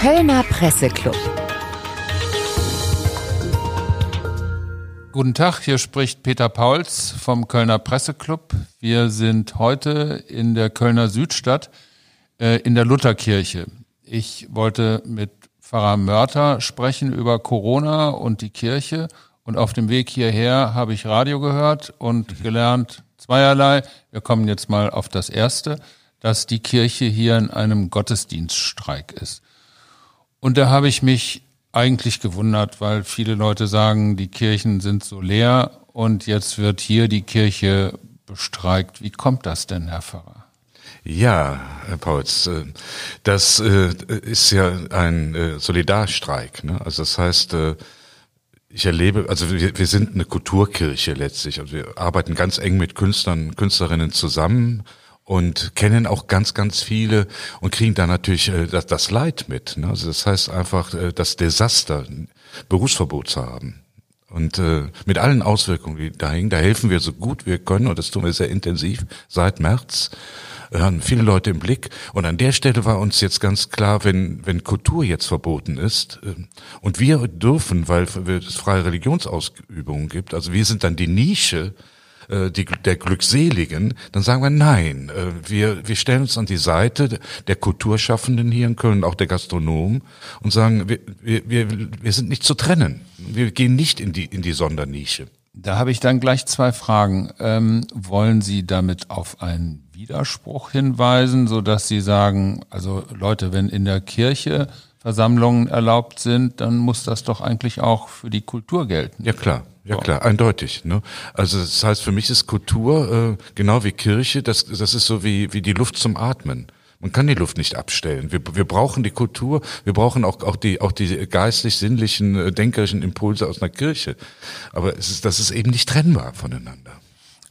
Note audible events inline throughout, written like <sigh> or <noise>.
Kölner Presseclub. Guten Tag, hier spricht Peter Pauls vom Kölner Presseclub. Wir sind heute in der Kölner Südstadt äh, in der Lutherkirche. Ich wollte mit Pfarrer Mörter sprechen über Corona und die Kirche. Und auf dem Weg hierher habe ich Radio gehört und gelernt zweierlei. Wir kommen jetzt mal auf das erste, dass die Kirche hier in einem Gottesdienststreik ist. Und da habe ich mich eigentlich gewundert, weil viele Leute sagen, die Kirchen sind so leer und jetzt wird hier die Kirche bestreikt. Wie kommt das denn, Herr Pfarrer? Ja, Herr Pauls, äh, das äh, ist ja ein äh, Solidarstreik. Ne? Also das heißt, ich erlebe, also wir, sind eine Kulturkirche letztlich. Also wir arbeiten ganz eng mit Künstlern, Künstlerinnen zusammen und kennen auch ganz, ganz viele und kriegen da natürlich das, das Leid mit. Ne? Also das heißt einfach das Desaster, Berufsverbot zu haben. Und äh, mit allen Auswirkungen, die da hängen, da helfen wir so gut wir können und das tun wir sehr intensiv seit März haben viele Leute im Blick. Und an der Stelle war uns jetzt ganz klar, wenn, wenn Kultur jetzt verboten ist äh, und wir dürfen, weil es freie Religionsausübungen gibt, also wir sind dann die Nische, äh, die, der Glückseligen, dann sagen wir nein. Äh, wir, wir stellen uns an die Seite der Kulturschaffenden hier in Köln, auch der Gastronomen und sagen, wir, wir, wir sind nicht zu trennen. Wir gehen nicht in die, in die Sondernische. Da habe ich dann gleich zwei Fragen. Ähm, wollen Sie damit auf einen Widerspruch hinweisen, so dass Sie sagen, also Leute, wenn in der Kirche Versammlungen erlaubt sind, dann muss das doch eigentlich auch für die Kultur gelten. Ja klar, ja klar, eindeutig. Ne? Also das heißt, für mich ist Kultur äh, genau wie Kirche, das, das ist so wie, wie die Luft zum Atmen. Man kann die Luft nicht abstellen. Wir, wir brauchen die Kultur, wir brauchen auch, auch die, auch die geistlich-sinnlichen, äh, denkerischen Impulse aus einer Kirche. Aber es ist, das ist eben nicht trennbar voneinander.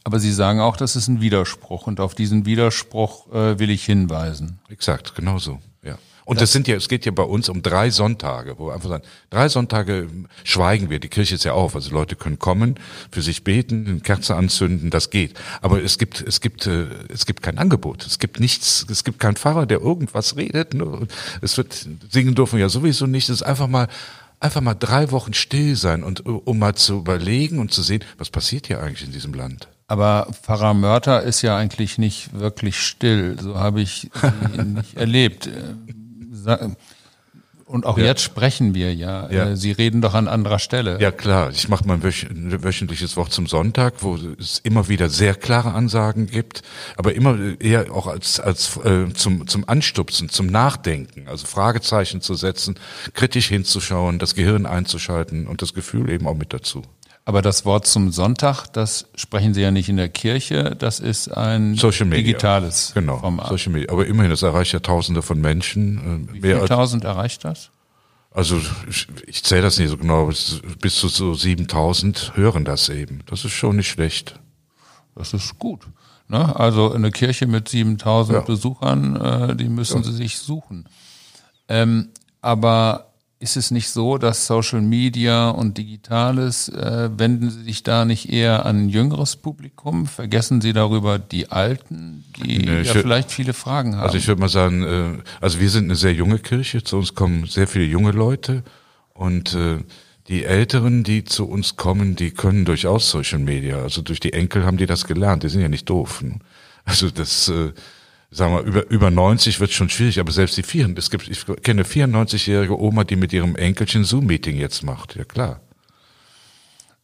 Aber Sie sagen auch, das ist ein Widerspruch und auf diesen Widerspruch äh, will ich hinweisen. Exakt, genau so, ja. Und das, sind ja, es geht ja bei uns um drei Sonntage, wo wir einfach sagen, drei Sonntage schweigen wir, die Kirche ist ja auf, also Leute können kommen, für sich beten, eine Kerze anzünden, das geht. Aber es gibt, es gibt, äh, es gibt kein Angebot, es gibt nichts, es gibt keinen Pfarrer, der irgendwas redet, ne? es wird, singen dürfen wir ja sowieso nicht, es ist einfach mal, einfach mal drei Wochen still sein und um mal zu überlegen und zu sehen, was passiert hier eigentlich in diesem Land. Aber Pfarrer Mörter ist ja eigentlich nicht wirklich still. So habe ich sie nicht erlebt. Und auch ja. jetzt sprechen wir ja. ja. Äh, sie reden doch an anderer Stelle. Ja klar, ich mache mein wöchentliches Wort zum Sonntag, wo es immer wieder sehr klare Ansagen gibt, aber immer eher auch als, als äh, zum, zum Anstupsen, zum Nachdenken, also Fragezeichen zu setzen, kritisch hinzuschauen, das Gehirn einzuschalten und das Gefühl eben auch mit dazu. Aber das Wort zum Sonntag, das sprechen Sie ja nicht in der Kirche, das ist ein digitales genau, Format. Social Media. Aber immerhin, das erreicht ja Tausende von Menschen. Äh, Wie viele Tausend erreicht das? Also ich, ich zähle das nicht so genau, bis zu so 7000 hören das eben. Das ist schon nicht schlecht. Das ist gut. Ne? Also eine Kirche mit 7000 ja. Besuchern, äh, die müssen ja. Sie sich suchen. Ähm, aber ist es nicht so, dass Social Media und Digitales, äh, wenden Sie sich da nicht eher an ein jüngeres Publikum? Vergessen Sie darüber die Alten, die nee, ja vielleicht viele Fragen haben? Also ich würde mal sagen, äh, also wir sind eine sehr junge Kirche, zu uns kommen sehr viele junge Leute und äh, die Älteren, die zu uns kommen, die können durchaus Social Media. Also durch die Enkel haben die das gelernt, die sind ja nicht doof. Ne? Also das... Äh, sagen wir, über, über 90 wird schon schwierig, aber selbst die vier, es gibt, ich kenne 94-jährige Oma, die mit ihrem Enkelchen Zoom-Meeting jetzt macht, ja klar.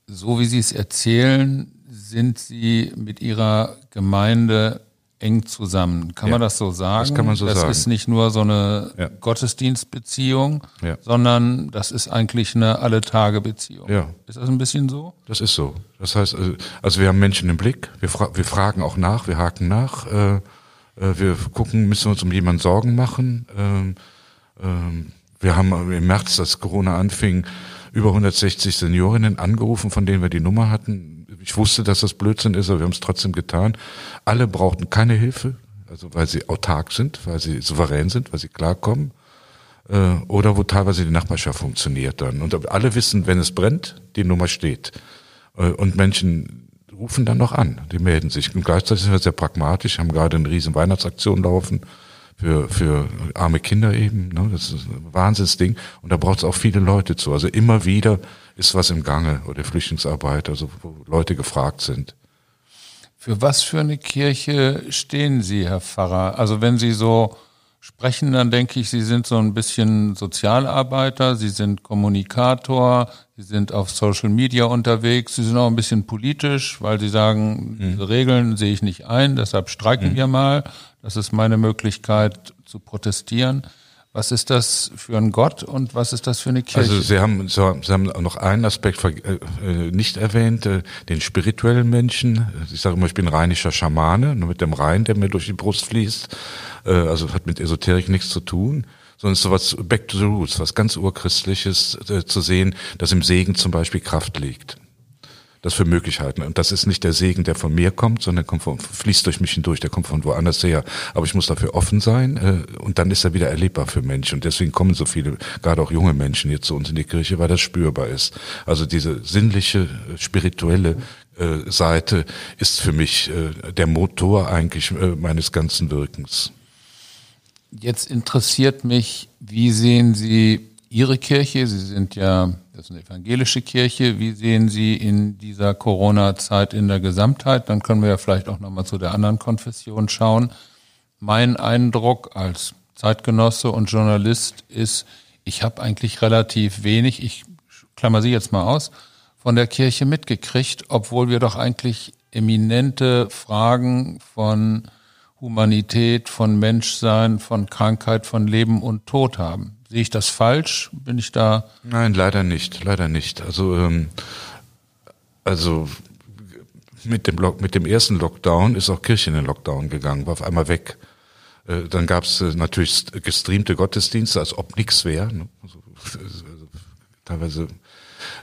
So wie Sie es erzählen, sind Sie mit Ihrer Gemeinde eng zusammen. Kann ja, man das so sagen? Das kann man so das sagen. Das ist nicht nur so eine ja. Gottesdienstbeziehung, ja. sondern das ist eigentlich eine Alle-Tage-Beziehung. Ja. Ist das ein bisschen so? Das ist so. Das heißt, also, also wir haben Menschen im Blick, wir, fra wir fragen auch nach, wir haken nach. Äh, wir gucken, müssen uns um jemanden Sorgen machen. Ähm, ähm, wir haben im März, als Corona anfing, über 160 Seniorinnen angerufen, von denen wir die Nummer hatten. Ich wusste, dass das Blödsinn ist, aber wir haben es trotzdem getan. Alle brauchten keine Hilfe, also weil sie autark sind, weil sie souverän sind, weil sie klarkommen. Äh, oder wo teilweise die Nachbarschaft funktioniert dann. Und alle wissen, wenn es brennt, die Nummer steht. Äh, und Menschen rufen dann noch an, die melden sich. Und gleichzeitig sind wir sehr pragmatisch, haben gerade eine riesen Weihnachtsaktion laufen. für, für arme Kinder eben. Ne? Das ist ein Wahnsinnsding. Und da braucht es auch viele Leute zu. Also immer wieder ist was im Gange oder Flüchtlingsarbeit, also wo Leute gefragt sind. Für was für eine Kirche stehen Sie, Herr Pfarrer? Also wenn Sie so sprechen, dann denke ich, Sie sind so ein bisschen Sozialarbeiter, Sie sind Kommunikator, Sie sind auf Social Media unterwegs, Sie sind auch ein bisschen politisch, weil Sie sagen, mhm. diese Regeln sehe ich nicht ein, deshalb streiken mhm. wir mal. Das ist meine Möglichkeit zu protestieren. Was ist das für ein Gott und was ist das für eine Kirche? Also Sie haben, Sie haben noch einen Aspekt äh, äh, nicht erwähnt, äh, den spirituellen Menschen. Ich sage immer, ich bin rheinischer Schamane, nur mit dem Rhein, der mir durch die Brust fließt. Also hat mit Esoterik nichts zu tun sondern so was back to the roots, was ganz urchristliches zu sehen, dass im Segen zum Beispiel Kraft liegt das für Möglichkeiten. Und das ist nicht der Segen, der von mir kommt, sondern kommt von, fließt durch mich hindurch, der kommt von woanders her. Aber ich muss dafür offen sein äh, und dann ist er wieder erlebbar für Menschen. Und deswegen kommen so viele, gerade auch junge Menschen jetzt zu uns in die Kirche, weil das spürbar ist. Also diese sinnliche, äh, spirituelle äh, Seite ist für mich äh, der Motor eigentlich äh, meines ganzen Wirkens. Jetzt interessiert mich, wie sehen Sie Ihre Kirche? Sie sind ja das ist eine evangelische Kirche. Wie sehen Sie in dieser Corona-Zeit in der Gesamtheit? Dann können wir ja vielleicht auch nochmal zu der anderen Konfession schauen. Mein Eindruck als Zeitgenosse und Journalist ist, ich habe eigentlich relativ wenig, ich klammer Sie jetzt mal aus, von der Kirche mitgekriegt, obwohl wir doch eigentlich eminente Fragen von Humanität, von Menschsein, von Krankheit, von Leben und Tod haben. Sehe ich das falsch? Bin ich da? Nein, leider nicht, leider nicht. Also, ähm, also mit dem, Lock, mit dem ersten Lockdown ist auch Kirche in den Lockdown gegangen, war auf einmal weg. Äh, dann gab es äh, natürlich gestreamte Gottesdienste, als ob nichts wäre. Ne? Also, also, teilweise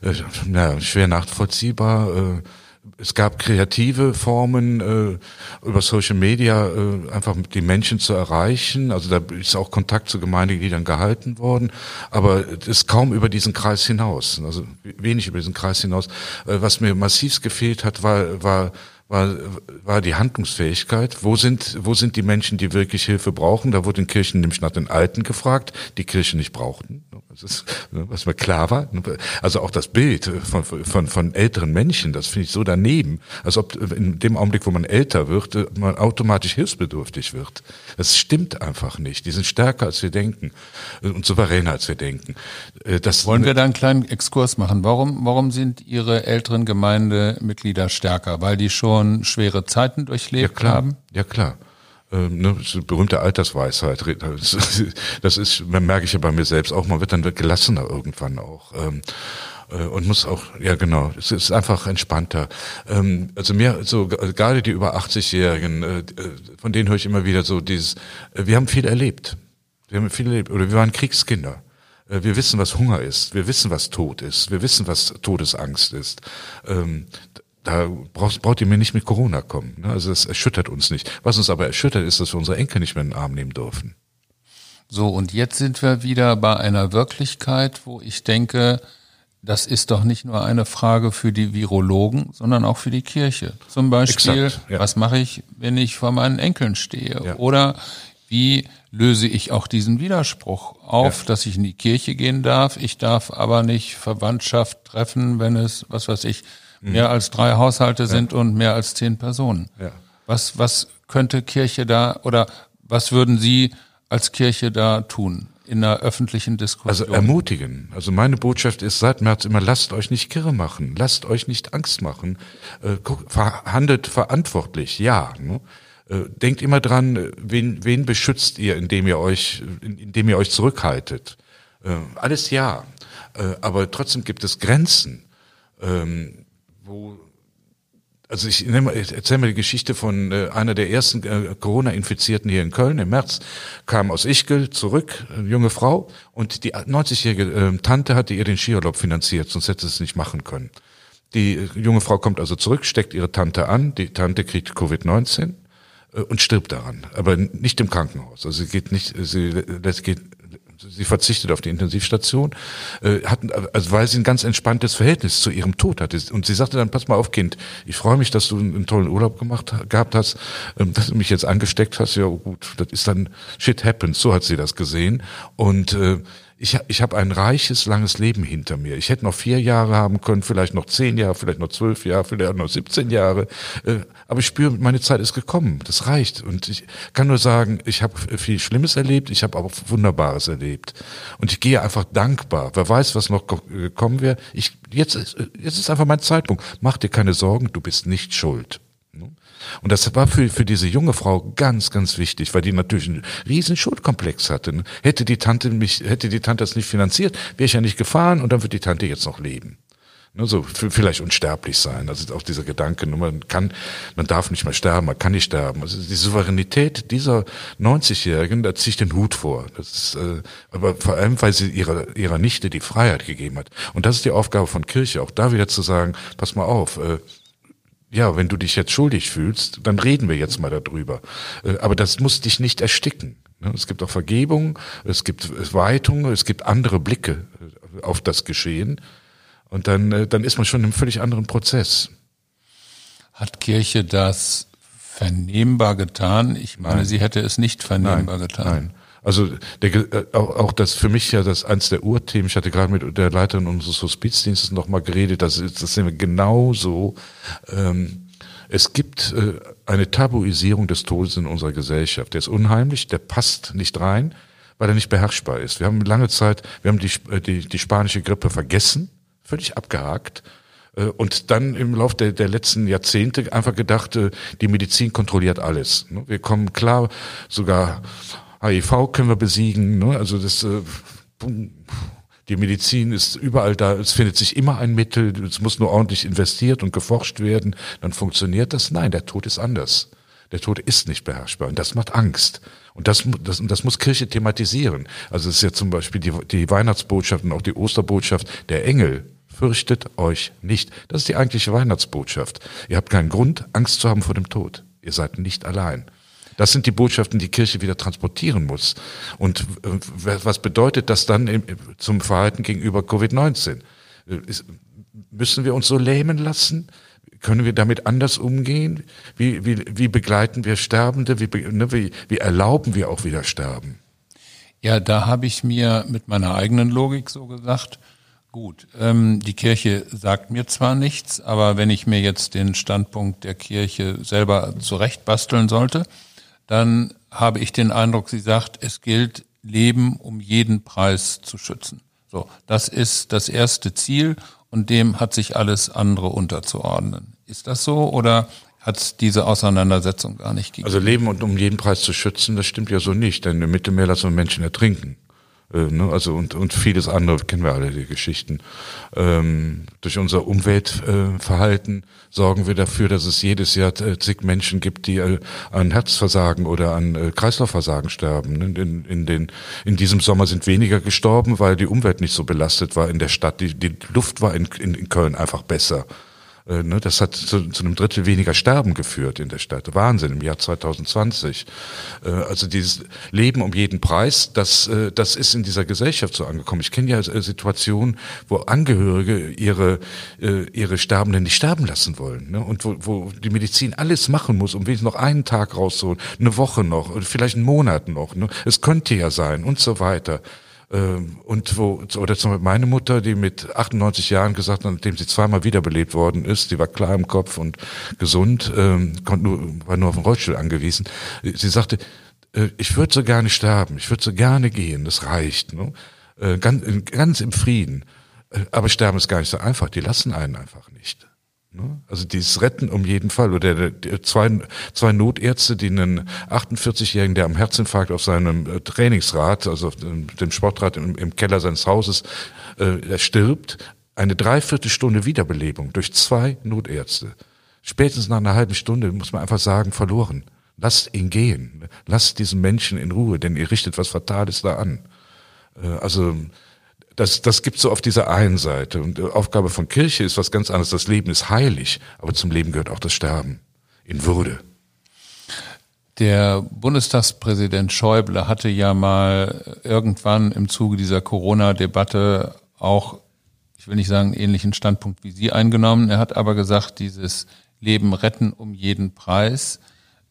äh, ja, schwer nachvollziehbar. Äh, es gab kreative Formen äh, über Social Media äh, einfach die Menschen zu erreichen. Also da ist auch Kontakt zu Gemeindegliedern gehalten worden, aber es ist kaum über diesen Kreis hinaus. Also wenig über diesen Kreis hinaus. Äh, was mir massiv gefehlt hat, war war war, war die Handlungsfähigkeit. Wo sind, wo sind die Menschen, die wirklich Hilfe brauchen? Da wurde Kirchen nämlich nach den Alten gefragt, die Kirchen nicht brauchten. Das ist, ne, was mir klar war. Also auch das Bild von, von, von älteren Menschen, das finde ich so daneben, als ob in dem Augenblick, wo man älter wird, man automatisch hilfsbedürftig wird. Das stimmt einfach nicht. Die sind stärker, als wir denken und souveräner, als wir denken. Äh, das Wollen wir da einen kleinen Exkurs machen? Warum, warum sind Ihre älteren Gemeindemitglieder stärker? Weil die schon schwere Zeiten durchlebt ja, klar. haben? Ja, klar ähm, ne, das ist berühmte Altersweisheit. <laughs> Das ist, merke ich ja bei mir selbst auch, man wird dann gelassener irgendwann auch. Ähm, äh, und muss auch, ja genau, es ist einfach entspannter. Ähm, also mir, so gerade die über 80-Jährigen, äh, von denen höre ich immer wieder so dieses, äh, wir haben viel erlebt. Wir haben viel erlebt, oder wir waren Kriegskinder. Wir wissen, was Hunger ist. Wir wissen, was Tod ist. Wir wissen, was Todesangst ist. Da braucht, braucht ihr mir nicht mit Corona kommen. Ne? Also es erschüttert uns nicht. Was uns aber erschüttert, ist, dass wir unsere Enkel nicht mehr in den Arm nehmen dürfen. So, und jetzt sind wir wieder bei einer Wirklichkeit, wo ich denke, das ist doch nicht nur eine Frage für die Virologen, sondern auch für die Kirche. Zum Beispiel, Exakt, ja. was mache ich, wenn ich vor meinen Enkeln stehe? Ja. Oder wie löse ich auch diesen Widerspruch auf, ja. dass ich in die Kirche gehen darf, ich darf aber nicht Verwandtschaft treffen, wenn es, was weiß ich, mehr als drei Haushalte sind und mehr als zehn Personen. Ja. Was, was könnte Kirche da oder was würden Sie als Kirche da tun? in der öffentlichen Diskussion. Also ermutigen. Also meine Botschaft ist seit März immer, lasst euch nicht kirre machen, lasst euch nicht Angst machen, äh, handelt verantwortlich, ja. Ne? Äh, denkt immer dran, wen, wen beschützt ihr, indem ihr euch, indem ihr euch zurückhaltet. Äh, alles ja, äh, aber trotzdem gibt es Grenzen. Ähm, wo also ich, erzähle mal die Geschichte von äh, einer der ersten äh, Corona-Infizierten hier in Köln im März, kam aus Ichgl zurück, eine junge Frau, und die 90-jährige äh, Tante hatte ihr den Skiurlaub finanziert, sonst hätte sie es nicht machen können. Die äh, junge Frau kommt also zurück, steckt ihre Tante an, die Tante kriegt Covid-19 äh, und stirbt daran, aber nicht im Krankenhaus. Also sie geht nicht, sie, geht sie verzichtet auf die Intensivstation, äh, hat, also weil sie ein ganz entspanntes Verhältnis zu ihrem Tod hatte. Und sie sagte dann, pass mal auf, Kind, ich freue mich, dass du einen tollen Urlaub gemacht gehabt hast, ähm, dass du mich jetzt angesteckt hast. Ja gut, das ist dann shit happens, so hat sie das gesehen. Und äh, ich, ich habe ein reiches, langes Leben hinter mir. Ich hätte noch vier Jahre haben können, vielleicht noch zehn Jahre, vielleicht noch zwölf Jahre, vielleicht noch 17 Jahre. Äh, aber ich spüre, meine Zeit ist gekommen. Das reicht. Und ich kann nur sagen, ich habe viel Schlimmes erlebt, ich habe auch Wunderbares erlebt. Und ich gehe einfach dankbar. Wer weiß, was noch gekommen wäre. Ich, jetzt, jetzt ist einfach mein Zeitpunkt. Mach dir keine Sorgen, du bist nicht schuld. Und das war für, für diese junge Frau ganz, ganz wichtig, weil die natürlich einen riesen Schuldkomplex hatte. Hätte die Tante mich, hätte die Tante das nicht finanziert, wäre ich ja nicht gefahren und dann wird die Tante jetzt noch leben. Ne, so vielleicht unsterblich sein. Also auch dieser Gedanke, man kann, man darf nicht mehr sterben, man kann nicht sterben. Also die Souveränität dieser 90-Jährigen, da ziehe ich den Hut vor. Das ist, äh, aber vor allem, weil sie ihrer ihrer Nichte die Freiheit gegeben hat. Und das ist die Aufgabe von Kirche, auch da wieder zu sagen: Pass mal auf. Äh, ja, wenn du dich jetzt schuldig fühlst, dann reden wir jetzt mal darüber. Äh, aber das muss dich nicht ersticken. Ne? Es gibt auch Vergebung, es gibt Weitung, es gibt andere Blicke äh, auf das Geschehen. Und dann, äh, dann ist man schon in einem völlig anderen Prozess. Hat Kirche das vernehmbar getan? Ich meine, nein. sie hätte es nicht vernehmbar nein, getan. Nein. Also der, äh, auch, das für mich ja das eins der Urthemen. Ich hatte gerade mit der Leiterin unseres Hospizdienstes noch mal geredet. Das, ist, das sehen wir genauso. Ähm, es gibt äh, eine Tabuisierung des Todes in unserer Gesellschaft. Der ist unheimlich, der passt nicht rein, weil er nicht beherrschbar ist. Wir haben lange Zeit, wir haben die, äh, die, die spanische Grippe vergessen, völlig abgehakt äh, und dann im Laufe der, der letzten Jahrzehnte einfach gedacht, die Medizin kontrolliert alles. Ne? Wir kommen klar, sogar HIV können wir besiegen. Ne? Also das, äh, die Medizin ist überall da. Es findet sich immer ein Mittel. Es muss nur ordentlich investiert und geforscht werden. Dann funktioniert das. Nein, der Tod ist anders. Der Tod ist nicht beherrschbar und das macht Angst. Und das, das, das muss Kirche thematisieren. Also es ist ja zum Beispiel die, die Weihnachtsbotschaft und auch die Osterbotschaft. Der Engel fürchtet euch nicht. Das ist die eigentliche Weihnachtsbotschaft. Ihr habt keinen Grund, Angst zu haben vor dem Tod. Ihr seid nicht allein. Das sind die Botschaften, die Kirche wieder transportieren muss. Und äh, was bedeutet das dann zum Verhalten gegenüber Covid-19? Äh, müssen wir uns so lähmen lassen? Können wir damit anders umgehen? Wie, wie, wie begleiten wir Sterbende? Wie, ne, wie, wie erlauben wir auch wieder Sterben? Ja, da habe ich mir mit meiner eigenen Logik so gesagt, gut, ähm, die Kirche sagt mir zwar nichts, aber wenn ich mir jetzt den Standpunkt der Kirche selber zurechtbasteln sollte, dann habe ich den Eindruck, sie sagt, es gilt, Leben um jeden Preis zu schützen. So, das ist das erste Ziel und dem hat sich alles andere unterzuordnen. Ist das so oder hat es diese Auseinandersetzung gar nicht gegeben? Also Leben und um jeden Preis zu schützen, das stimmt ja so nicht, denn im Mittelmeer lassen wir Menschen ertrinken. Äh, ne? Also und, und vieles andere kennen wir alle die Geschichten. Ähm, durch unser Umweltverhalten äh, sorgen wir dafür, dass es jedes Jahr äh, zig Menschen gibt, die äh, an Herzversagen oder an Kreislaufversagen sterben. Ne? In, in, den, in diesem Sommer sind weniger gestorben, weil die Umwelt nicht so belastet war in der Stadt. Die, die Luft war in, in, in Köln einfach besser. Äh, ne, das hat zu, zu einem Drittel weniger Sterben geführt in der Stadt. Wahnsinn im Jahr 2020. Äh, also dieses Leben um jeden Preis, das, äh, das ist in dieser Gesellschaft so angekommen. Ich kenne ja Situationen, wo Angehörige ihre, ihre Sterbenden nicht sterben lassen wollen. Ne? Und wo, wo die Medizin alles machen muss, um wenigstens noch einen Tag rauszuholen, eine Woche noch, vielleicht einen Monat noch. Ne? Es könnte ja sein und so weiter. Ähm, und wo, oder zum Beispiel meine Mutter, die mit 98 Jahren gesagt hat, nachdem sie zweimal wiederbelebt worden ist, die war klar im Kopf und gesund, ähm, konnte nur, war nur auf den Rollstuhl angewiesen. Sie sagte, äh, ich würde so gerne sterben, ich würde so gerne gehen, das reicht, ne? äh, ganz, ganz im Frieden. Äh, aber sterben ist gar nicht so einfach, die lassen einen einfach nicht. Ne? Also dieses Retten um jeden Fall. Oder zwei, zwei Notärzte, die einen 48-Jährigen, der am Herzinfarkt auf seinem äh, Trainingsrad, also auf dem Sportrad im, im Keller seines Hauses, äh, stirbt, eine Dreiviertelstunde Wiederbelebung durch zwei Notärzte. Spätestens nach einer halben Stunde muss man einfach sagen, verloren. Lasst ihn gehen. Lasst diesen Menschen in Ruhe, denn ihr richtet was Fatales da an. Äh, also das, das gibt so auf dieser einen Seite. Und die Aufgabe von Kirche ist was ganz anderes. Das Leben ist heilig, aber zum Leben gehört auch das Sterben in Würde. Der Bundestagspräsident Schäuble hatte ja mal irgendwann im Zuge dieser Corona-Debatte auch, ich will nicht sagen, einen ähnlichen Standpunkt wie Sie eingenommen. Er hat aber gesagt, dieses Leben retten um jeden Preis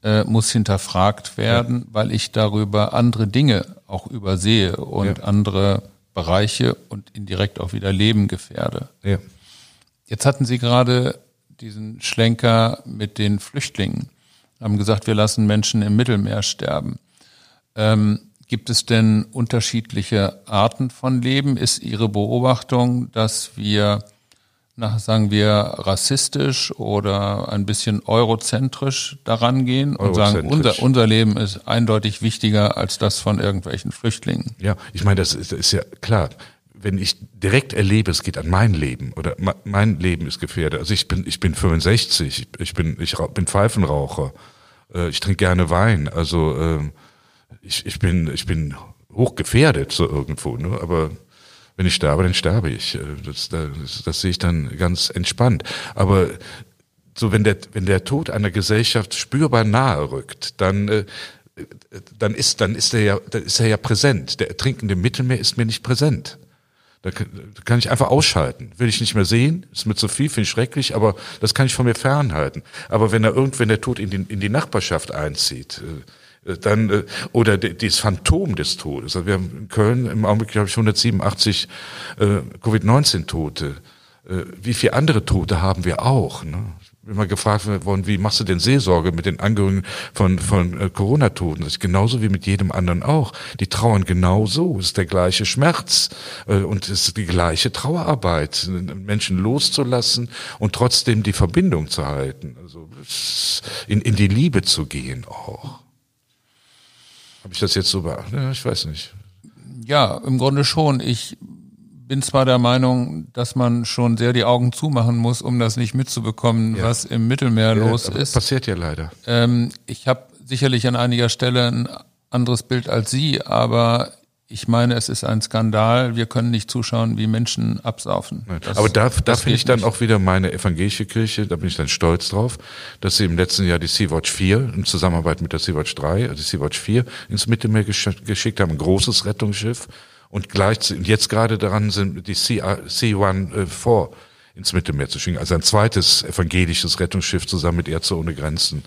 äh, muss hinterfragt werden, ja. weil ich darüber andere Dinge auch übersehe und ja. andere Bereiche und indirekt auch wieder Leben gefährde. Ja. Jetzt hatten Sie gerade diesen Schlenker mit den Flüchtlingen haben gesagt, wir lassen Menschen im Mittelmeer sterben. Ähm, gibt es denn unterschiedliche Arten von Leben? Ist Ihre Beobachtung, dass wir, nach, sagen wir, rassistisch oder ein bisschen eurozentrisch daran gehen und sagen, unser, unser Leben ist eindeutig wichtiger als das von irgendwelchen Flüchtlingen? Ja, ich meine, das ist, das ist ja klar wenn ich direkt erlebe, es geht an mein Leben oder mein Leben ist gefährdet. Also ich bin, ich bin 65, ich bin, ich bin Pfeifenraucher, äh, ich trinke gerne Wein. Also äh, ich, ich bin, ich bin hochgefährdet so irgendwo. Ne? Aber wenn ich sterbe, dann sterbe ich. Äh, das, das, das sehe ich dann ganz entspannt. Aber so wenn der, wenn der Tod einer Gesellschaft spürbar nahe rückt, dann äh, dann ist, dann ist er ja, dann ist er ja präsent. Der ertrinkende Mittelmeer ist mir nicht präsent. Da kann ich einfach ausschalten. Will ich nicht mehr sehen, ist mir zu viel, finde ich schrecklich, aber das kann ich von mir fernhalten. Aber wenn er irgendwann der Tod in die, in die Nachbarschaft einzieht, äh, dann äh, oder das Phantom des Todes. Also wir haben in Köln im Augenblick, glaube ich, 187 äh, Covid-19-Tote. Wie viele andere Tote haben wir auch? Ne? wir gefragt worden, wie machst du denn Seelsorge mit den Angehörigen von, von äh, Corona-Toten? Das ist genauso wie mit jedem anderen auch. Die trauern genauso. Es ist der gleiche Schmerz äh, und es ist die gleiche Trauerarbeit, Menschen loszulassen und trotzdem die Verbindung zu halten. Also in, in die Liebe zu gehen auch. Habe ich das jetzt so beachtet? Ja, ich weiß nicht. Ja, im Grunde schon. Ich bin zwar der Meinung, dass man schon sehr die Augen zumachen muss, um das nicht mitzubekommen, ja. was im Mittelmeer ja, los ist. Passiert ja leider. Ähm, ich habe sicherlich an einiger Stelle ein anderes Bild als Sie, aber ich meine, es ist ein Skandal. Wir können nicht zuschauen, wie Menschen absaufen. Das, aber da, da finde ich dann nicht. auch wieder meine evangelische Kirche, da bin ich dann stolz drauf, dass sie im letzten Jahr die Sea-Watch 4 in Zusammenarbeit mit der Sea-Watch 3, also die Sea-Watch 4 ins Mittelmeer geschickt haben, ein großes Rettungsschiff und gleich jetzt gerade daran sind, die C1 4 ins Mittelmeer zu schicken. Also ein zweites evangelisches Rettungsschiff zusammen mit Ärzte ohne Grenzen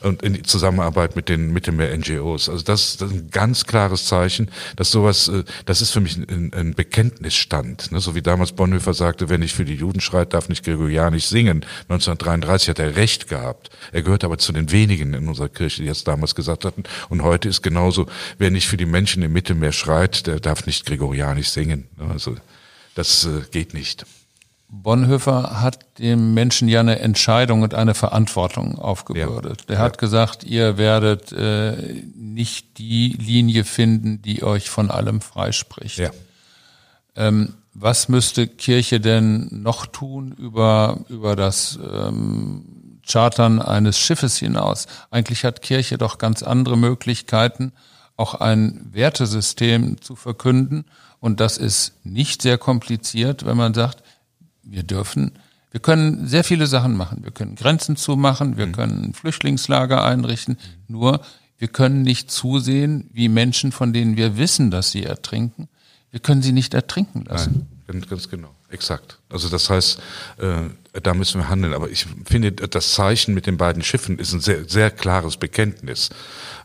und in Zusammenarbeit mit den Mittelmeer-NGOs. Also das, das, ist ein ganz klares Zeichen, dass sowas, äh, das ist für mich ein, ein Bekenntnisstand. Ne? So wie damals Bonhoeffer sagte, wer nicht für die Juden schreit, darf nicht Gregorianisch singen. 1933 hat er recht gehabt. Er gehört aber zu den wenigen in unserer Kirche, die das damals gesagt hatten. Und heute ist genauso, wer nicht für die Menschen im Mittelmeer schreit, der darf nicht Gregorianisch singen. Ne? Also das äh, geht nicht. Bonhoeffer hat dem Menschen ja eine Entscheidung und eine Verantwortung aufgebürdet. Ja. Der ja. hat gesagt, ihr werdet äh, nicht die Linie finden, die euch von allem freispricht. Ja. Ähm, was müsste Kirche denn noch tun über, über das ähm, Chartern eines Schiffes hinaus? Eigentlich hat Kirche doch ganz andere Möglichkeiten, auch ein Wertesystem zu verkünden. Und das ist nicht sehr kompliziert, wenn man sagt, wir dürfen, wir können sehr viele Sachen machen. Wir können Grenzen zumachen, wir mhm. können Flüchtlingslager einrichten. Nur wir können nicht zusehen, wie Menschen, von denen wir wissen, dass sie ertrinken, wir können sie nicht ertrinken lassen. Nein, ganz, ganz genau. Exakt. Also das heißt, äh, da müssen wir handeln. Aber ich finde, das Zeichen mit den beiden Schiffen ist ein sehr, sehr klares Bekenntnis.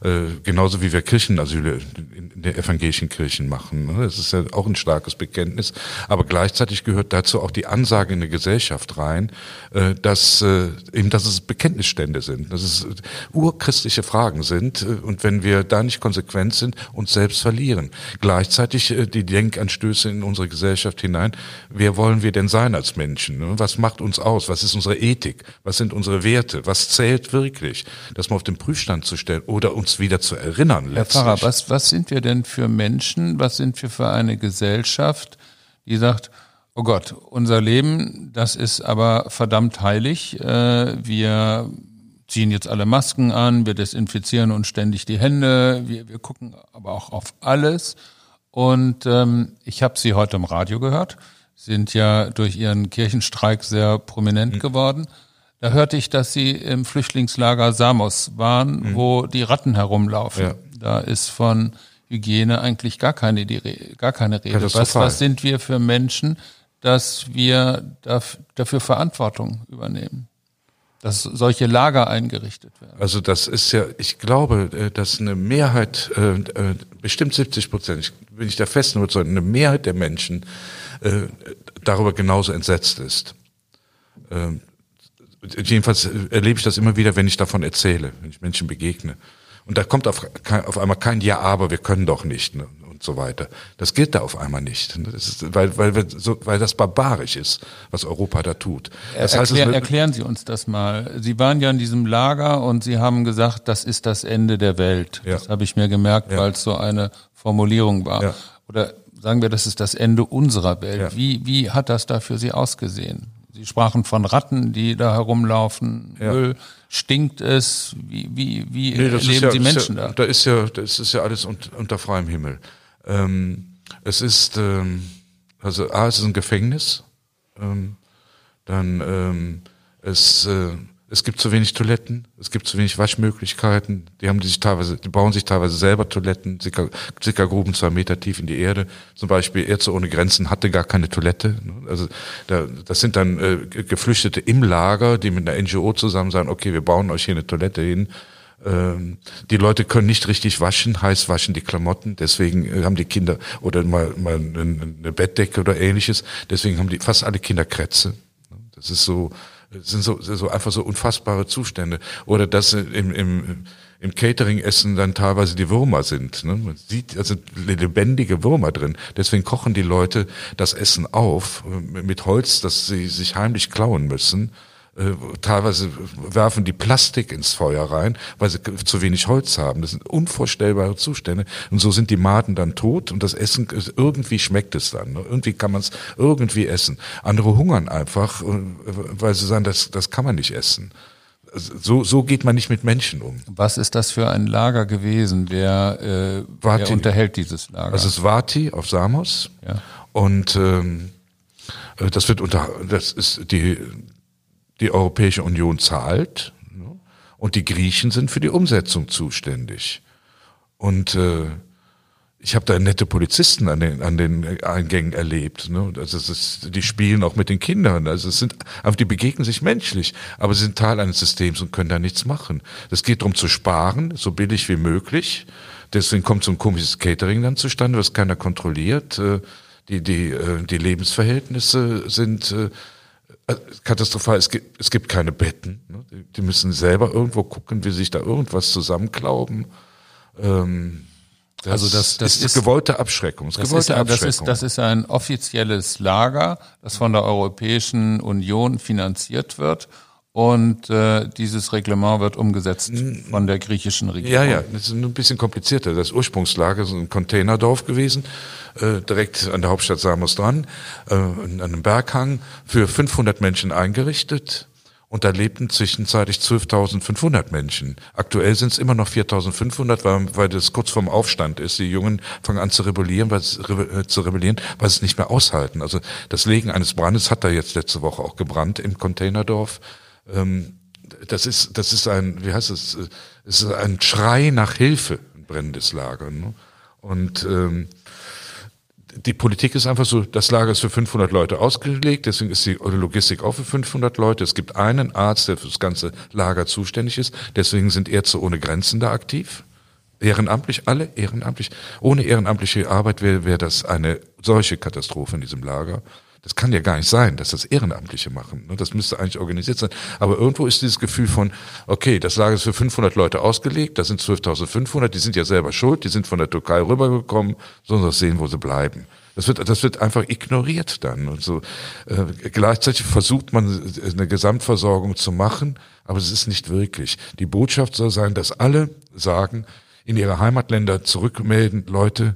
Äh, genauso wie wir Kirchenasyle in, der evangelischen Kirchen machen. Ne? Das ist ja auch ein starkes Bekenntnis. Aber gleichzeitig gehört dazu auch die Ansage in der Gesellschaft rein, äh, dass äh, eben, dass es Bekenntnisstände sind, dass es urchristliche Fragen sind. Äh, und wenn wir da nicht konsequent sind, uns selbst verlieren. Gleichzeitig äh, die Denkanstöße in unsere Gesellschaft hinein. Wer wollen wir denn sein als Menschen? Ne? Was macht uns aus? Was ist unsere Ethik? Was sind unsere Werte? Was zählt wirklich? Das mal auf den Prüfstand zu stellen oder uns wieder zu erinnern. Herr letztlich. Pfarrer, was, was sind wir denn für Menschen? Was sind wir für eine Gesellschaft, die sagt, oh Gott, unser Leben, das ist aber verdammt heilig. Äh, wir ziehen jetzt alle Masken an, wir desinfizieren uns ständig die Hände, wir, wir gucken aber auch auf alles. Und ähm, ich habe Sie heute im Radio gehört sind ja durch ihren Kirchenstreik sehr prominent mhm. geworden. Da hörte ich, dass Sie im Flüchtlingslager Samos waren, mhm. wo die Ratten herumlaufen. Ja. Da ist von Hygiene eigentlich gar keine, die, gar keine Rede. Was, was sind wir für Menschen, dass wir dafür Verantwortung übernehmen? dass solche Lager eingerichtet werden. Also das ist ja, ich glaube, äh, dass eine Mehrheit, äh, äh, bestimmt 70 Prozent, ich bin ich der festen Überzeugung, eine Mehrheit der Menschen darüber genauso entsetzt ist. Ähm, jedenfalls erlebe ich das immer wieder, wenn ich davon erzähle, wenn ich Menschen begegne. Und da kommt auf, auf einmal kein Ja, aber wir können doch nicht. Ne? und so weiter. Das gilt da auf einmal nicht. Das ist, weil, weil, so, weil das barbarisch ist, was Europa da tut. Das heißt, Erklär, erklären Sie uns das mal. Sie waren ja in diesem Lager und Sie haben gesagt, das ist das Ende der Welt. Ja. Das habe ich mir gemerkt, ja. weil es so eine Formulierung war. Ja. Oder sagen wir, das ist das Ende unserer Welt. Wie, wie hat das da für Sie ausgesehen? Sie sprachen von Ratten, die da herumlaufen, Müll. Stinkt es? Wie, wie, wie nee, leben ja, die Menschen ja, da? Da ist ja, das ist ja alles unter, unter freiem Himmel. Ähm, es ist, ähm, also A, es ist ein Gefängnis. Ähm, dann ähm, es, äh, es gibt zu wenig Toiletten, es gibt zu wenig Waschmöglichkeiten. Die haben die sich teilweise, die bauen sich teilweise selber Toiletten, Sickergruben zwei Meter tief in die Erde. Zum Beispiel Ärzte ohne Grenzen hatte gar keine Toilette. Also da, das sind dann äh, Geflüchtete im Lager, die mit einer NGO zusammen sagen, okay, wir bauen euch hier eine Toilette hin ähm, die Leute können nicht richtig waschen, heißt waschen die Klamotten. Deswegen äh, haben die Kinder oder mal, mal eine Bettdecke oder ähnliches. Deswegen haben die fast alle Kinder Krätze. Das ist so, sind so, so einfach so unfassbare Zustände. Oder dass im, im, im Catering-Essen dann teilweise die Würmer sind. Ne? Man sieht, also lebendige Würmer drin. Deswegen kochen die Leute das Essen auf äh, mit Holz, das sie sich heimlich klauen müssen teilweise werfen die Plastik ins Feuer rein, weil sie zu wenig Holz haben. Das sind unvorstellbare Zustände. Und so sind die Maden dann tot und das Essen, irgendwie schmeckt es dann. Ne? Irgendwie kann man es irgendwie essen. Andere hungern einfach, äh, weil sie sagen, das, das kann man nicht essen. So, so geht man nicht mit Menschen um. Was ist das für ein Lager gewesen? Wer, äh, wer unterhält dieses Lager? Das ist Vati auf Samos. Ja. Und ähm, äh, das wird unter, das ist die die Europäische Union zahlt ne? und die Griechen sind für die Umsetzung zuständig. Und äh, ich habe da nette Polizisten an den, an den Eingängen erlebt. Ne? Also es ist, die spielen auch mit den Kindern. Also es sind, aber die begegnen sich menschlich, aber sie sind Teil eines Systems und können da nichts machen. Es geht darum zu sparen, so billig wie möglich. Deswegen kommt so ein komisches Catering dann zustande, was keiner kontrolliert. Äh, die, die, äh, die Lebensverhältnisse sind äh, katastrophal. Es gibt, es gibt keine Betten. Ne? Die müssen selber irgendwo gucken, wie sich da irgendwas zusammenklauben. Ähm, das also das, das ist, ist gewollte Abschreckung. Das, gewollte ist, Abschreckung. Das, ist, das ist ein offizielles Lager, das von der Europäischen Union finanziert wird und äh, dieses Reglement wird umgesetzt von der griechischen Regierung. Ja, ja, das ist ein bisschen komplizierter. Das Ursprungslager ist ein Containerdorf gewesen, äh, direkt an der Hauptstadt Samos dran, äh, an einem Berghang, für 500 Menschen eingerichtet. Und da lebten zwischenzeitlich 12.500 Menschen. Aktuell sind es immer noch 4.500, weil, weil das kurz vorm Aufstand ist. Die Jungen fangen an zu rebellieren, weil, äh, zu rebellieren, weil sie es nicht mehr aushalten. Also das Legen eines Brandes hat da jetzt letzte Woche auch gebrannt im Containerdorf ähm, das ist, das ist ein, wie heißt es, es ist ein Schrei nach Hilfe, ein brennendes Lager. Ne? Und ähm, die Politik ist einfach so, das Lager ist für 500 Leute ausgelegt, deswegen ist die Logistik auch für 500 Leute. Es gibt einen Arzt, der für das ganze Lager zuständig ist, deswegen sind Ärzte ohne Grenzen da aktiv. Ehrenamtlich, alle ehrenamtlich. Ohne ehrenamtliche Arbeit wäre wär das eine solche Katastrophe in diesem Lager. Das kann ja gar nicht sein, dass das Ehrenamtliche machen. Ne? Das müsste eigentlich organisiert sein. Aber irgendwo ist dieses Gefühl von, okay, das Lager ist für 500 Leute ausgelegt, das sind 12.500, die sind ja selber schuld, die sind von der Türkei rübergekommen, sollen das sehen, wo sie bleiben. Das wird, das wird einfach ignoriert dann. Und so, äh, gleichzeitig versucht man eine Gesamtversorgung zu machen, aber es ist nicht wirklich. Die Botschaft soll sein, dass alle sagen, in ihre Heimatländer zurückmelden, Leute,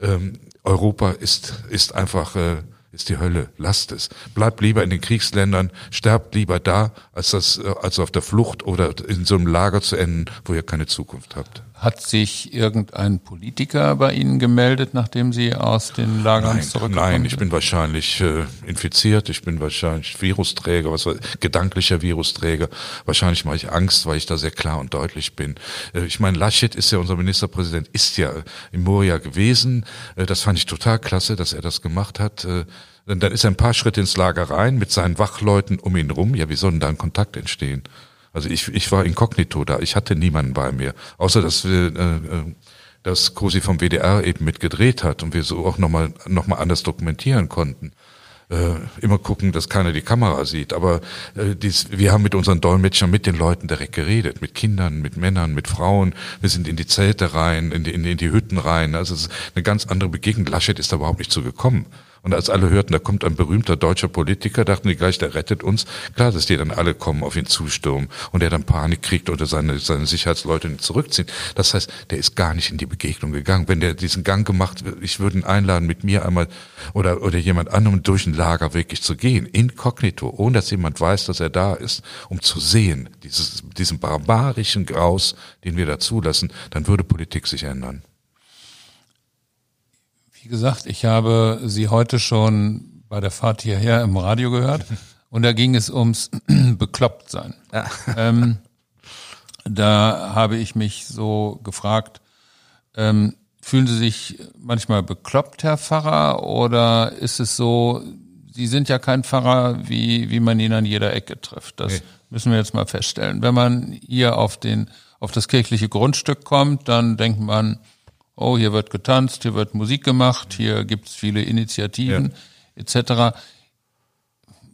ähm, Europa ist, ist einfach äh, ist die Hölle. Lasst es. Bleibt lieber in den Kriegsländern, sterbt lieber da, als das, äh, als auf der Flucht oder in so einem Lager zu enden, wo ihr keine Zukunft habt. Hat sich irgendein Politiker bei Ihnen gemeldet, nachdem Sie aus den Lagern nein, zurückgekommen Nein, ich bin wahrscheinlich äh, infiziert, ich bin wahrscheinlich Virusträger, was gedanklicher Virusträger. Wahrscheinlich mache ich Angst, weil ich da sehr klar und deutlich bin. Äh, ich meine, Laschet ist ja unser Ministerpräsident, ist ja in Moria gewesen. Äh, das fand ich total klasse, dass er das gemacht hat. Äh, dann ist er ein paar Schritte ins Lager rein mit seinen Wachleuten um ihn rum. Ja, wie soll denn da ein Kontakt entstehen? Also ich, ich war inkognito da, ich hatte niemanden bei mir, außer dass wir äh, äh dass Cosi vom WDR eben mitgedreht hat und wir so auch nochmal noch mal anders dokumentieren konnten. Äh, immer gucken, dass keiner die Kamera sieht. Aber äh, dies, wir haben mit unseren Dolmetschern, mit den Leuten direkt geredet, mit Kindern, mit Männern, mit Frauen. Wir sind in die Zelte rein, in die, in die Hütten rein. Also es ist eine ganz andere Begegnung. Laschet ist da überhaupt nicht so gekommen. Und als alle hörten, da kommt ein berühmter deutscher Politiker, dachten die gleich, der rettet uns. Klar, dass die dann alle kommen, auf ihn zustürmen und er dann Panik kriegt oder seine, seine Sicherheitsleute zurückziehen. Das heißt, der ist gar nicht in die Begegnung gegangen. Wenn der diesen Gang gemacht, ich würde ihn einladen, mit mir einmal oder, oder jemand anderem durch ein Lager wirklich zu gehen, inkognito, ohne dass jemand weiß, dass er da ist, um zu sehen, dieses, diesen barbarischen Graus, den wir da zulassen, dann würde Politik sich ändern. Wie gesagt, ich habe Sie heute schon bei der Fahrt hierher im Radio gehört <laughs> und da ging es ums <clears throat> Beklopptsein. Ja. <laughs> Ähm, da habe ich mich so gefragt, ähm, fühlen Sie sich manchmal bekloppt, Herr Pfarrer, oder ist es so, Sie sind ja kein Pfarrer, wie, wie man ihn an jeder Ecke trifft. Das nee. müssen wir jetzt mal feststellen. Wenn man hier auf den, auf das kirchliche Grundstück kommt, dann denkt man, oh, hier wird getanzt, hier wird Musik gemacht, hier gibt's viele Initiativen ja. etc.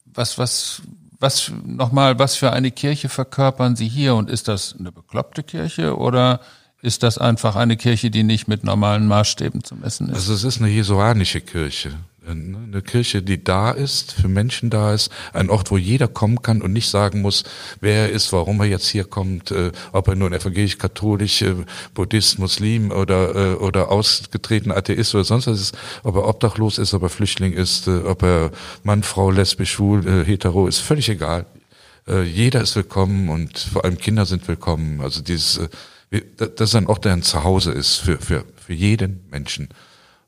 Was, was, was nochmal, was für eine Kirche verkörpern Sie hier? Und ist das eine bekloppte Kirche oder ist das einfach eine Kirche, die nicht mit normalen Maßstäben zu messen ist? Also es ist eine jesuanische Kirche. Ne? Eine Kirche, die da ist, für Menschen da ist, ein Ort, wo jeder kommen kann und nicht sagen muss, wer er ist, warum er jetzt hier kommt, äh, ob er nun evangelisch, katholisch, äh, Buddhist, Muslim oder, äh, oder ausgetreten Atheist oder sonst was ist, ob er obdachlos ist, ob er Flüchtling ist, äh, ob er Mann, Frau, lesbisch, schwul, äh, hetero, ist völlig egal. Äh, jeder ist willkommen und vor allem Kinder sind willkommen. Also dieses, äh, das ist ein Ort, der ein Zuhause ist für, für, für jeden Menschen.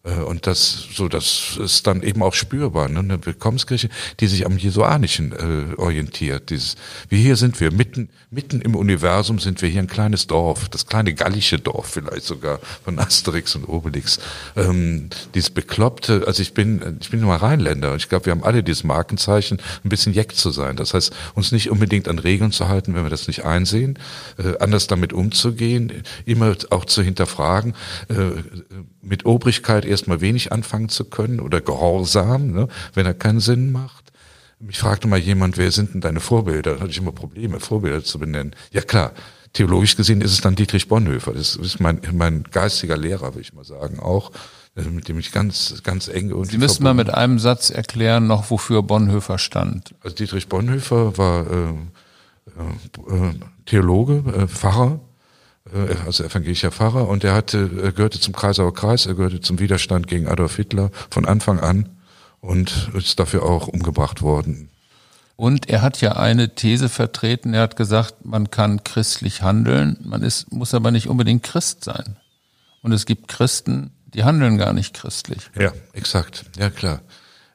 Äh, und das, so, das ist dann eben auch spürbar, ne? eine Willkommenskirche, die sich am Jesuanischen äh, orientiert. Dieses, wie hier sind wir, mitten, mitten im Universum sind wir hier ein kleines Dorf, das kleine gallische Dorf vielleicht sogar von Asterix und Obelix. Ähm, dieses bekloppte, also ich bin, ich bin nur Rheinländer und ich glaube, wir haben alle dieses Markenzeichen, ein bisschen jeck zu sein. Das heißt, uns nicht unbedingt an Regeln zu halten, wenn wir das nicht einsehen, äh, anders damit umzugehen, immer auch zu hinterfragen, äh, mit Obrigkeit erstmal wenig anfangen zu können oder Gehorsam, ne, wenn er keinen Sinn macht. Mich fragte mal jemand, wer sind denn deine Vorbilder? Da hatte ich immer Probleme, Vorbilder zu benennen. Ja klar, theologisch gesehen ist es dann Dietrich Bonhoeffer. Das ist mein, mein geistiger Lehrer, würde ich mal sagen, auch äh, mit dem ich ganz, ganz eng und. Sie müssen mal mit einem Satz erklären, noch wofür Bonhoeffer stand. Also Dietrich Bonhoeffer war äh, äh, Theologe, äh, Pfarrer, äh, also evangelischer Pfarrer, und er hatte, er gehörte zum Kreisauer Kreis, er gehörte zum Widerstand gegen Adolf Hitler von Anfang an und ist dafür auch umgebracht worden. Und er hat ja eine These vertreten, er hat gesagt, man kann christlich handeln, man ist, muss aber nicht unbedingt Christ sein. Und es gibt Christen, die handeln gar nicht christlich. Ja, exakt. Ja, klar.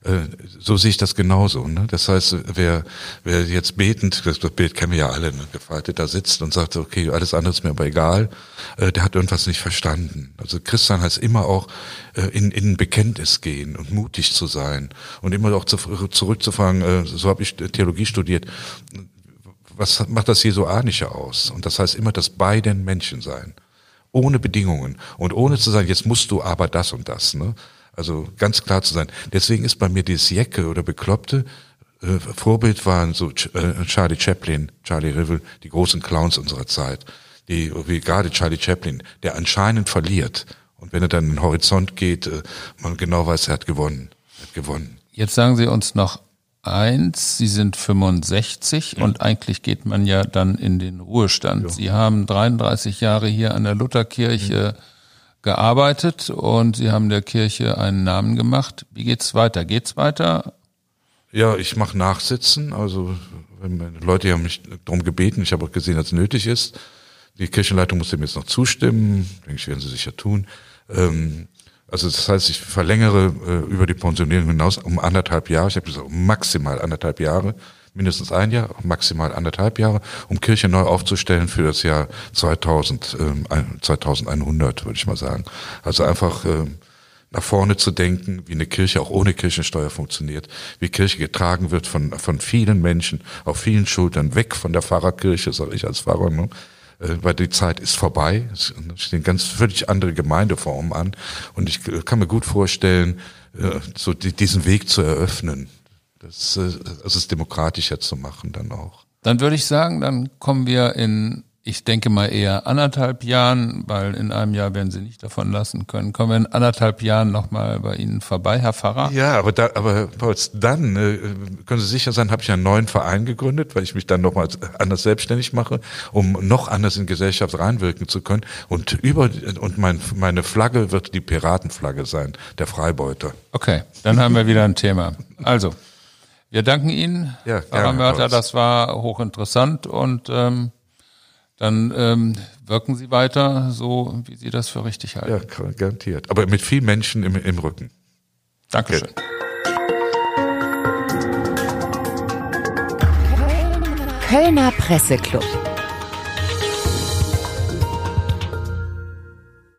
Äh, so sehe ich das genauso. Ne? Das heißt, wer, wer jetzt betend, das Bild kennen wir ja alle, ne? gefaltet da sitzt und sagt, okay, alles andere ist mir aber egal, äh, der hat irgendwas nicht verstanden. Also Christian heißt immer auch äh, in, in ein Bekenntnis gehen und mutig zu sein und immer auch zu, zurückzufangen, äh, so habe ich Theologie studiert, was macht das Jesuanische aus? Und das heißt immer das beiden Menschen sein ohne Bedingungen und ohne zu sagen, jetzt musst du aber das und das. Ne? Also ganz klar zu sein. Deswegen ist bei mir dieses Jecke oder Bekloppte, äh, Vorbild waren so äh, Charlie Chaplin, Charlie Rivel, die großen Clowns unserer Zeit. Die, wie gerade Charlie Chaplin, der anscheinend verliert. Und wenn er dann in den Horizont geht, äh, man genau weiß, er hat gewonnen. Er hat gewonnen. Jetzt sagen Sie uns noch eins, Sie sind 65 ja. und eigentlich geht man ja dann in den Ruhestand. Ja. Sie haben 33 Jahre hier an der Lutherkirche ja gearbeitet und Sie haben der Kirche einen Namen gemacht. Wie geht's weiter? Geht's weiter? Ja, ich mache Nachsitzen. Also Leute haben mich darum gebeten, ich habe auch gesehen, dass es nötig ist, Die Kirchenleitung muss dem jetzt noch zustimmen, denke ich, werden sie sicher tun. Ähm, also das heißt, ich verlängere äh, über die Pensionierung hinaus um anderthalb Jahre. Ich habe gesagt, maximal anderthalb Jahre, mindestens ein Jahr, maximal anderthalb Jahre, um Kirche neu aufzustellen für das Jahr 2000, äh, 2100, würde ich mal sagen. Also einfach äh, nach vorne zu denken, wie eine Kirche auch ohne Kirchensteuer funktioniert, wie Kirche getragen wird von, von vielen Menschen auf vielen Schultern, weg von der Pfarrerkirche, sage ich als Pfarrer, ne? Äh, weil die Zeit ist vorbei. Es stehen ganz völlig andere Gemeindeformen an. Und ich kann mir gut vorstellen, äh, so diesen Weg zu eröffnen. Das, das ist demokratischer zu machen dann auch. Dann würde ich sagen, dann kommen wir in ich denke mal eher anderthalb Jahren, weil in einem Jahr werden Sie nicht davon lassen können. Kommen wir in anderthalb Jahren nochmal bei Ihnen vorbei, Herr Pfarrer? Ja, aber da, aber Pauls, dann äh, können Sie sicher sein, habe ich einen neuen Verein gegründet, weil ich mich dann nochmal anders selbstständig mache, um noch anders in Gesellschaft reinwirken zu können. Und über und mein, meine Flagge wird die Piratenflagge sein, der Freibeuter. Okay, dann haben wir wieder ein Thema. Also, wir danken Ihnen, ja, Pfarrer Mörter, das war hochinteressant und ähm, dann ähm, wirken Sie weiter so, wie Sie das für richtig halten. Ja, garantiert. Aber mit vielen Menschen im, im Rücken. Dankeschön. Kölner Presseclub.